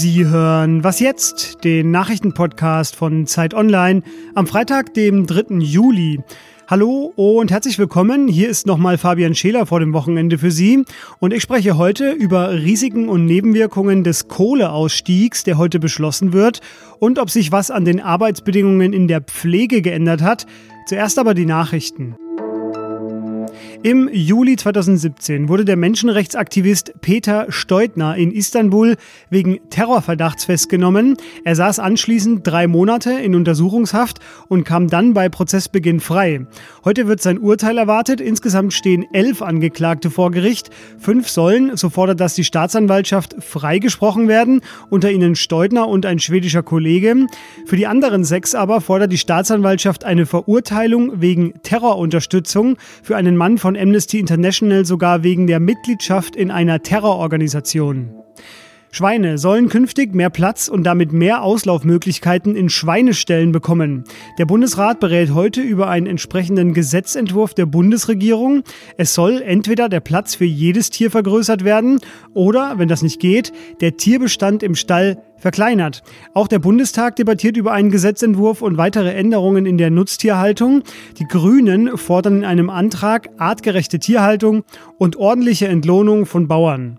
Sie hören Was jetzt? Den Nachrichtenpodcast von Zeit Online am Freitag, dem 3. Juli. Hallo und herzlich willkommen. Hier ist nochmal Fabian Scheler vor dem Wochenende für Sie. Und ich spreche heute über Risiken und Nebenwirkungen des Kohleausstiegs, der heute beschlossen wird, und ob sich was an den Arbeitsbedingungen in der Pflege geändert hat. Zuerst aber die Nachrichten. Im Juli 2017 wurde der Menschenrechtsaktivist Peter Steutner in Istanbul wegen Terrorverdachts festgenommen. Er saß anschließend drei Monate in Untersuchungshaft und kam dann bei Prozessbeginn frei. Heute wird sein Urteil erwartet. Insgesamt stehen elf Angeklagte vor Gericht. Fünf sollen, so fordert das die Staatsanwaltschaft, freigesprochen werden, unter ihnen Steutner und ein schwedischer Kollege. Für die anderen sechs aber fordert die Staatsanwaltschaft eine Verurteilung wegen Terrorunterstützung für einen Mann von von Amnesty International sogar wegen der Mitgliedschaft in einer Terrororganisation. Schweine sollen künftig mehr Platz und damit mehr Auslaufmöglichkeiten in Schweineställen bekommen. Der Bundesrat berät heute über einen entsprechenden Gesetzentwurf der Bundesregierung. Es soll entweder der Platz für jedes Tier vergrößert werden oder, wenn das nicht geht, der Tierbestand im Stall verkleinert. Auch der Bundestag debattiert über einen Gesetzentwurf und weitere Änderungen in der Nutztierhaltung. Die Grünen fordern in einem Antrag artgerechte Tierhaltung und ordentliche Entlohnung von Bauern.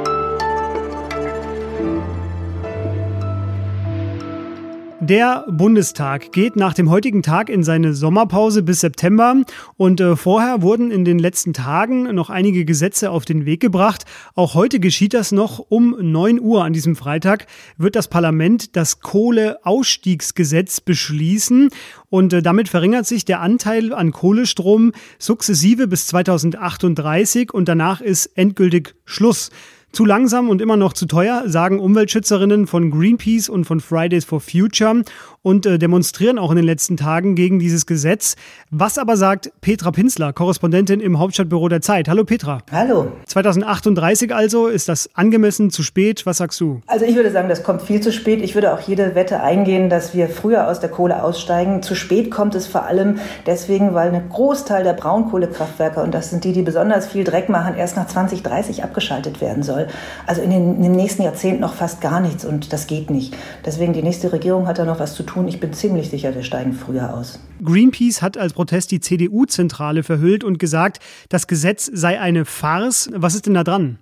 Der Bundestag geht nach dem heutigen Tag in seine Sommerpause bis September und äh, vorher wurden in den letzten Tagen noch einige Gesetze auf den Weg gebracht. Auch heute geschieht das noch um 9 Uhr an diesem Freitag wird das Parlament das Kohleausstiegsgesetz beschließen und äh, damit verringert sich der Anteil an Kohlestrom sukzessive bis 2038 und danach ist endgültig Schluss. Zu langsam und immer noch zu teuer, sagen Umweltschützerinnen von Greenpeace und von Fridays for Future und äh, demonstrieren auch in den letzten Tagen gegen dieses Gesetz. Was aber sagt Petra Pinsler, Korrespondentin im Hauptstadtbüro der Zeit? Hallo Petra. Hallo. 2038 also, ist das angemessen, zu spät? Was sagst du? Also ich würde sagen, das kommt viel zu spät. Ich würde auch jede Wette eingehen, dass wir früher aus der Kohle aussteigen. Zu spät kommt es vor allem deswegen, weil ein Großteil der Braunkohlekraftwerke, und das sind die, die besonders viel Dreck machen, erst nach 2030 abgeschaltet werden soll. Also in, den, in dem nächsten Jahrzehnt noch fast gar nichts und das geht nicht. Deswegen die nächste Regierung hat da noch was zu tun. Ich bin ziemlich sicher, wir steigen früher aus. Greenpeace hat als Protest die CDU-Zentrale verhüllt und gesagt, das Gesetz sei eine Farce. Was ist denn da dran?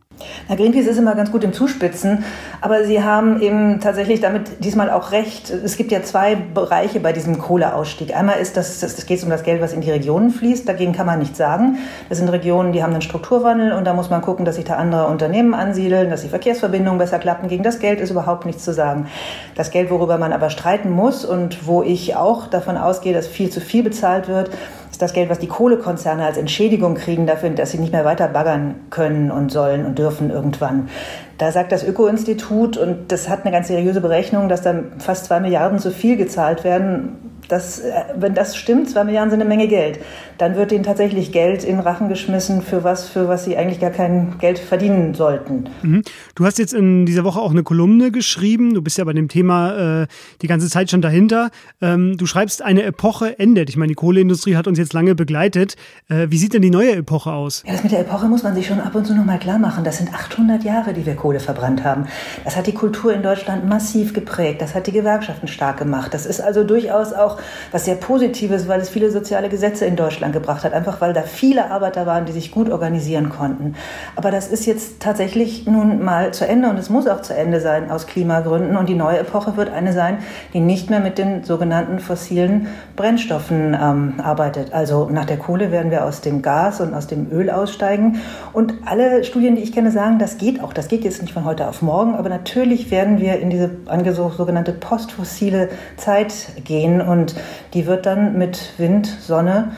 Na, Greenpeace ist immer ganz gut im Zuspitzen, aber sie haben eben tatsächlich damit diesmal auch recht. Es gibt ja zwei Bereiche bei diesem Kohleausstieg. Einmal ist das, es geht um das Geld, was in die Regionen fließt. Dagegen kann man nichts sagen. Das sind Regionen, die haben einen Strukturwandel und da muss man gucken, dass sich da andere Unternehmen ansiedeln, dass die Verkehrsverbindungen besser klappen. Gegen das Geld ist überhaupt nichts zu sagen. Das Geld, worüber man aber streiten muss und wo ich auch davon ausgehe, dass viel zu viel bezahlt wird, das Geld, was die Kohlekonzerne als Entschädigung kriegen dafür, dass sie nicht mehr weiter baggern können und sollen und dürfen irgendwann. Da sagt das Öko-Institut, und das hat eine ganz seriöse Berechnung, dass dann fast zwei Milliarden zu viel gezahlt werden das, äh, wenn das stimmt, zwei Milliarden sind eine Menge Geld, dann wird ihnen tatsächlich Geld in Rachen geschmissen für was, für was sie eigentlich gar kein Geld verdienen sollten. Mhm. Du hast jetzt in dieser Woche auch eine Kolumne geschrieben. Du bist ja bei dem Thema äh, die ganze Zeit schon dahinter. Ähm, du schreibst, eine Epoche endet. Ich meine, die Kohleindustrie hat uns jetzt lange begleitet. Äh, wie sieht denn die neue Epoche aus? Ja, das mit der Epoche muss man sich schon ab und zu noch mal klar machen. Das sind 800 Jahre, die wir Kohle verbrannt haben. Das hat die Kultur in Deutschland massiv geprägt. Das hat die Gewerkschaften stark gemacht. Das ist also durchaus auch was sehr Positives, weil es viele soziale Gesetze in Deutschland gebracht hat, einfach weil da viele Arbeiter waren, die sich gut organisieren konnten. Aber das ist jetzt tatsächlich nun mal zu Ende und es muss auch zu Ende sein aus Klimagründen. Und die neue Epoche wird eine sein, die nicht mehr mit den sogenannten fossilen Brennstoffen ähm, arbeitet. Also nach der Kohle werden wir aus dem Gas und aus dem Öl aussteigen. Und alle Studien, die ich kenne, sagen, das geht auch. Das geht jetzt nicht von heute auf morgen, aber natürlich werden wir in diese sogenannte postfossile Zeit gehen und und die wird dann mit Wind, Sonne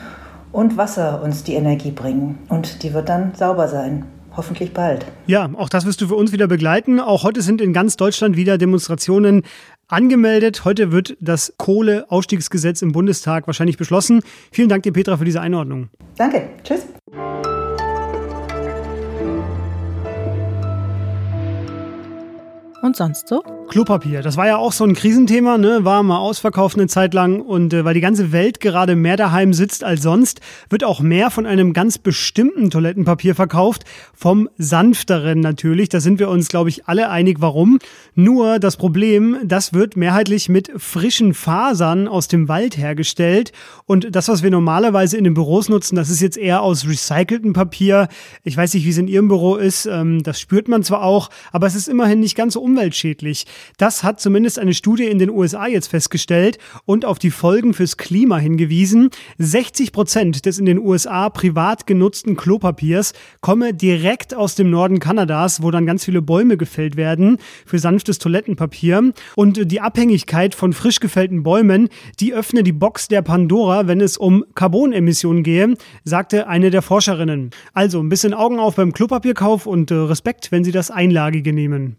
und Wasser uns die Energie bringen. Und die wird dann sauber sein. Hoffentlich bald. Ja, auch das wirst du für uns wieder begleiten. Auch heute sind in ganz Deutschland wieder Demonstrationen angemeldet. Heute wird das Kohleausstiegsgesetz im Bundestag wahrscheinlich beschlossen. Vielen Dank dir, Petra, für diese Einordnung. Danke. Tschüss. Und sonst so? Klopapier. Das war ja auch so ein Krisenthema, ne? War mal ausverkauft eine Zeit lang und äh, weil die ganze Welt gerade mehr daheim sitzt als sonst, wird auch mehr von einem ganz bestimmten Toilettenpapier verkauft, vom sanfteren natürlich. Da sind wir uns, glaube ich, alle einig, warum. Nur das Problem, das wird mehrheitlich mit frischen Fasern aus dem Wald hergestellt und das, was wir normalerweise in den Büros nutzen, das ist jetzt eher aus recyceltem Papier. Ich weiß nicht, wie es in Ihrem Büro ist. Ähm, das spürt man zwar auch, aber es ist immerhin nicht ganz so umweltschädlich. Das hat zumindest eine Studie in den USA jetzt festgestellt und auf die Folgen fürs Klima hingewiesen. 60 Prozent des in den USA privat genutzten Klopapiers komme direkt aus dem Norden Kanadas, wo dann ganz viele Bäume gefällt werden für sanftes Toilettenpapier. Und die Abhängigkeit von frisch gefällten Bäumen, die öffne die Box der Pandora, wenn es um Carbonemissionen gehe, sagte eine der Forscherinnen. Also ein bisschen Augen auf beim Klopapierkauf und äh, Respekt, wenn Sie das Einlagige nehmen.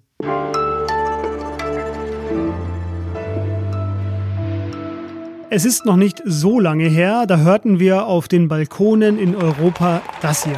Es ist noch nicht so lange her, da hörten wir auf den Balkonen in Europa das hier.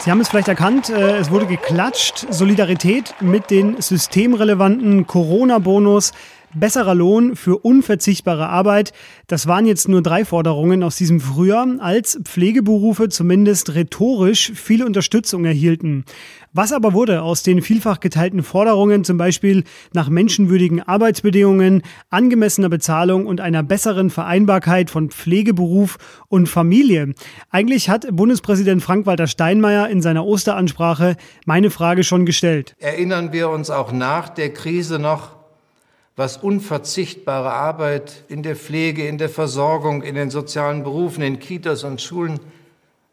Sie haben es vielleicht erkannt, äh, es wurde geklatscht. Solidarität mit den systemrelevanten Corona-Bonus besserer Lohn für unverzichtbare Arbeit. Das waren jetzt nur drei Forderungen aus diesem Frühjahr, als Pflegeberufe zumindest rhetorisch viel Unterstützung erhielten. Was aber wurde aus den vielfach geteilten Forderungen, zum Beispiel nach menschenwürdigen Arbeitsbedingungen, angemessener Bezahlung und einer besseren Vereinbarkeit von Pflegeberuf und Familie? Eigentlich hat Bundespräsident Frank-Walter Steinmeier in seiner Osteransprache meine Frage schon gestellt. Erinnern wir uns auch nach der Krise noch was unverzichtbare Arbeit in der Pflege, in der Versorgung, in den sozialen Berufen, in Kitas und Schulen,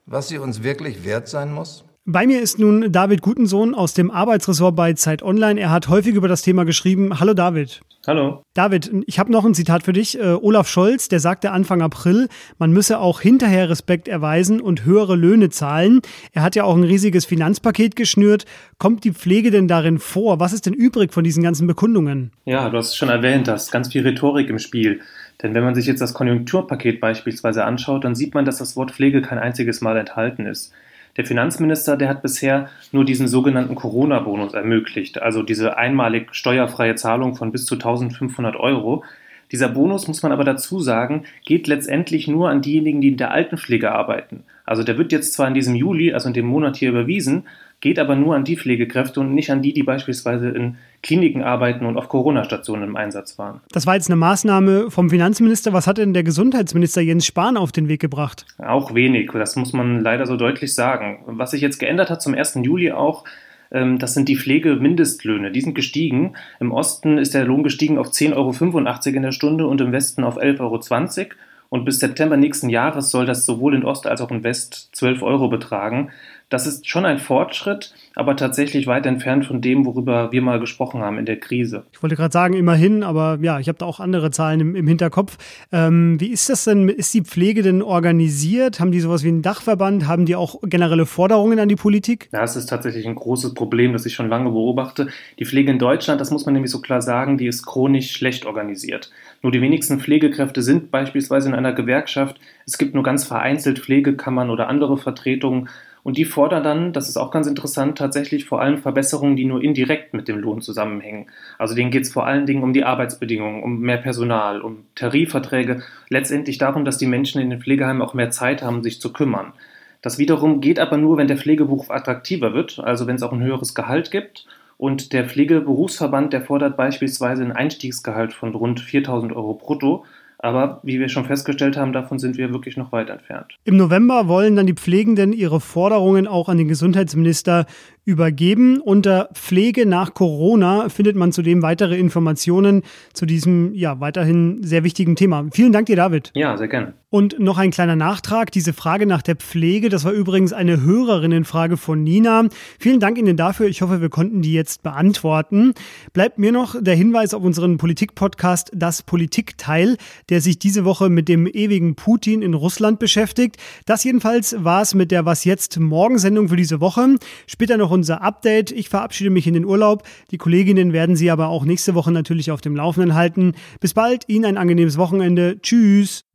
was sie uns wirklich wert sein muss? Bei mir ist nun David Gutensohn aus dem Arbeitsressort bei Zeit Online. Er hat häufig über das Thema geschrieben. Hallo David. Hallo. David, ich habe noch ein Zitat für dich. Äh, Olaf Scholz, der sagte Anfang April, man müsse auch hinterher Respekt erweisen und höhere Löhne zahlen. Er hat ja auch ein riesiges Finanzpaket geschnürt. Kommt die Pflege denn darin vor? Was ist denn übrig von diesen ganzen Bekundungen? Ja, du hast es schon erwähnt, da ist ganz viel Rhetorik im Spiel. Denn wenn man sich jetzt das Konjunkturpaket beispielsweise anschaut, dann sieht man, dass das Wort Pflege kein einziges Mal enthalten ist. Der Finanzminister, der hat bisher nur diesen sogenannten Corona-Bonus ermöglicht, also diese einmalig steuerfreie Zahlung von bis zu 1500 Euro. Dieser Bonus, muss man aber dazu sagen, geht letztendlich nur an diejenigen, die in der Altenpflege arbeiten. Also der wird jetzt zwar in diesem Juli, also in dem Monat hier überwiesen, geht aber nur an die Pflegekräfte und nicht an die, die beispielsweise in Kliniken arbeiten und auf Corona-Stationen im Einsatz waren. Das war jetzt eine Maßnahme vom Finanzminister. Was hat denn der Gesundheitsminister Jens Spahn auf den Weg gebracht? Auch wenig, das muss man leider so deutlich sagen. Was sich jetzt geändert hat zum 1. Juli auch, ähm, das sind die Pflegemindestlöhne. Die sind gestiegen. Im Osten ist der Lohn gestiegen auf 10,85 Euro in der Stunde und im Westen auf 11,20 Euro. Und bis September nächsten Jahres soll das sowohl in Ost als auch in West 12 Euro betragen. Das ist schon ein Fortschritt, aber tatsächlich weit entfernt von dem, worüber wir mal gesprochen haben in der Krise. Ich wollte gerade sagen, immerhin, aber ja, ich habe da auch andere Zahlen im, im Hinterkopf. Ähm, wie ist das denn? Ist die Pflege denn organisiert? Haben die sowas wie einen Dachverband? Haben die auch generelle Forderungen an die Politik? Das ist tatsächlich ein großes Problem, das ich schon lange beobachte. Die Pflege in Deutschland, das muss man nämlich so klar sagen, die ist chronisch schlecht organisiert. Nur die wenigsten Pflegekräfte sind beispielsweise in einer Gewerkschaft. Es gibt nur ganz vereinzelt Pflegekammern oder andere Vertretungen. Und die fordern dann, das ist auch ganz interessant, tatsächlich vor allem Verbesserungen, die nur indirekt mit dem Lohn zusammenhängen. Also denen geht es vor allen Dingen um die Arbeitsbedingungen, um mehr Personal, um Tarifverträge, letztendlich darum, dass die Menschen in den Pflegeheimen auch mehr Zeit haben, sich zu kümmern. Das wiederum geht aber nur, wenn der Pflegeberuf attraktiver wird, also wenn es auch ein höheres Gehalt gibt. Und der Pflegeberufsverband, der fordert beispielsweise ein Einstiegsgehalt von rund 4000 Euro brutto. Aber wie wir schon festgestellt haben, davon sind wir wirklich noch weit entfernt. Im November wollen dann die Pflegenden ihre Forderungen auch an den Gesundheitsminister übergeben. Unter Pflege nach Corona findet man zudem weitere Informationen zu diesem ja weiterhin sehr wichtigen Thema. Vielen Dank dir, David. Ja, sehr gerne. Und noch ein kleiner Nachtrag. Diese Frage nach der Pflege, das war übrigens eine Hörerinnenfrage von Nina. Vielen Dank Ihnen dafür. Ich hoffe, wir konnten die jetzt beantworten. Bleibt mir noch der Hinweis auf unseren Politik-Podcast Das Politikteil, der sich diese Woche mit dem ewigen Putin in Russland beschäftigt. Das jedenfalls war es mit der Was jetzt Morgensendung für diese Woche. Später noch unser Update. Ich verabschiede mich in den Urlaub. Die Kolleginnen werden Sie aber auch nächste Woche natürlich auf dem Laufenden halten. Bis bald, Ihnen ein angenehmes Wochenende. Tschüss.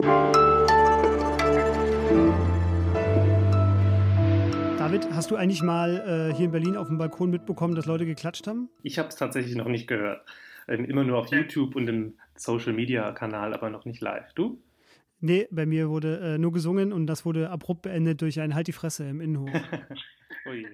David, hast du eigentlich mal äh, hier in Berlin auf dem Balkon mitbekommen, dass Leute geklatscht haben? Ich habe es tatsächlich noch nicht gehört. Ähm, immer nur auf YouTube und im Social Media Kanal, aber noch nicht live. Du? Nee, bei mir wurde äh, nur gesungen und das wurde abrupt beendet durch ein Halt die Fresse im Innenhof. Ui.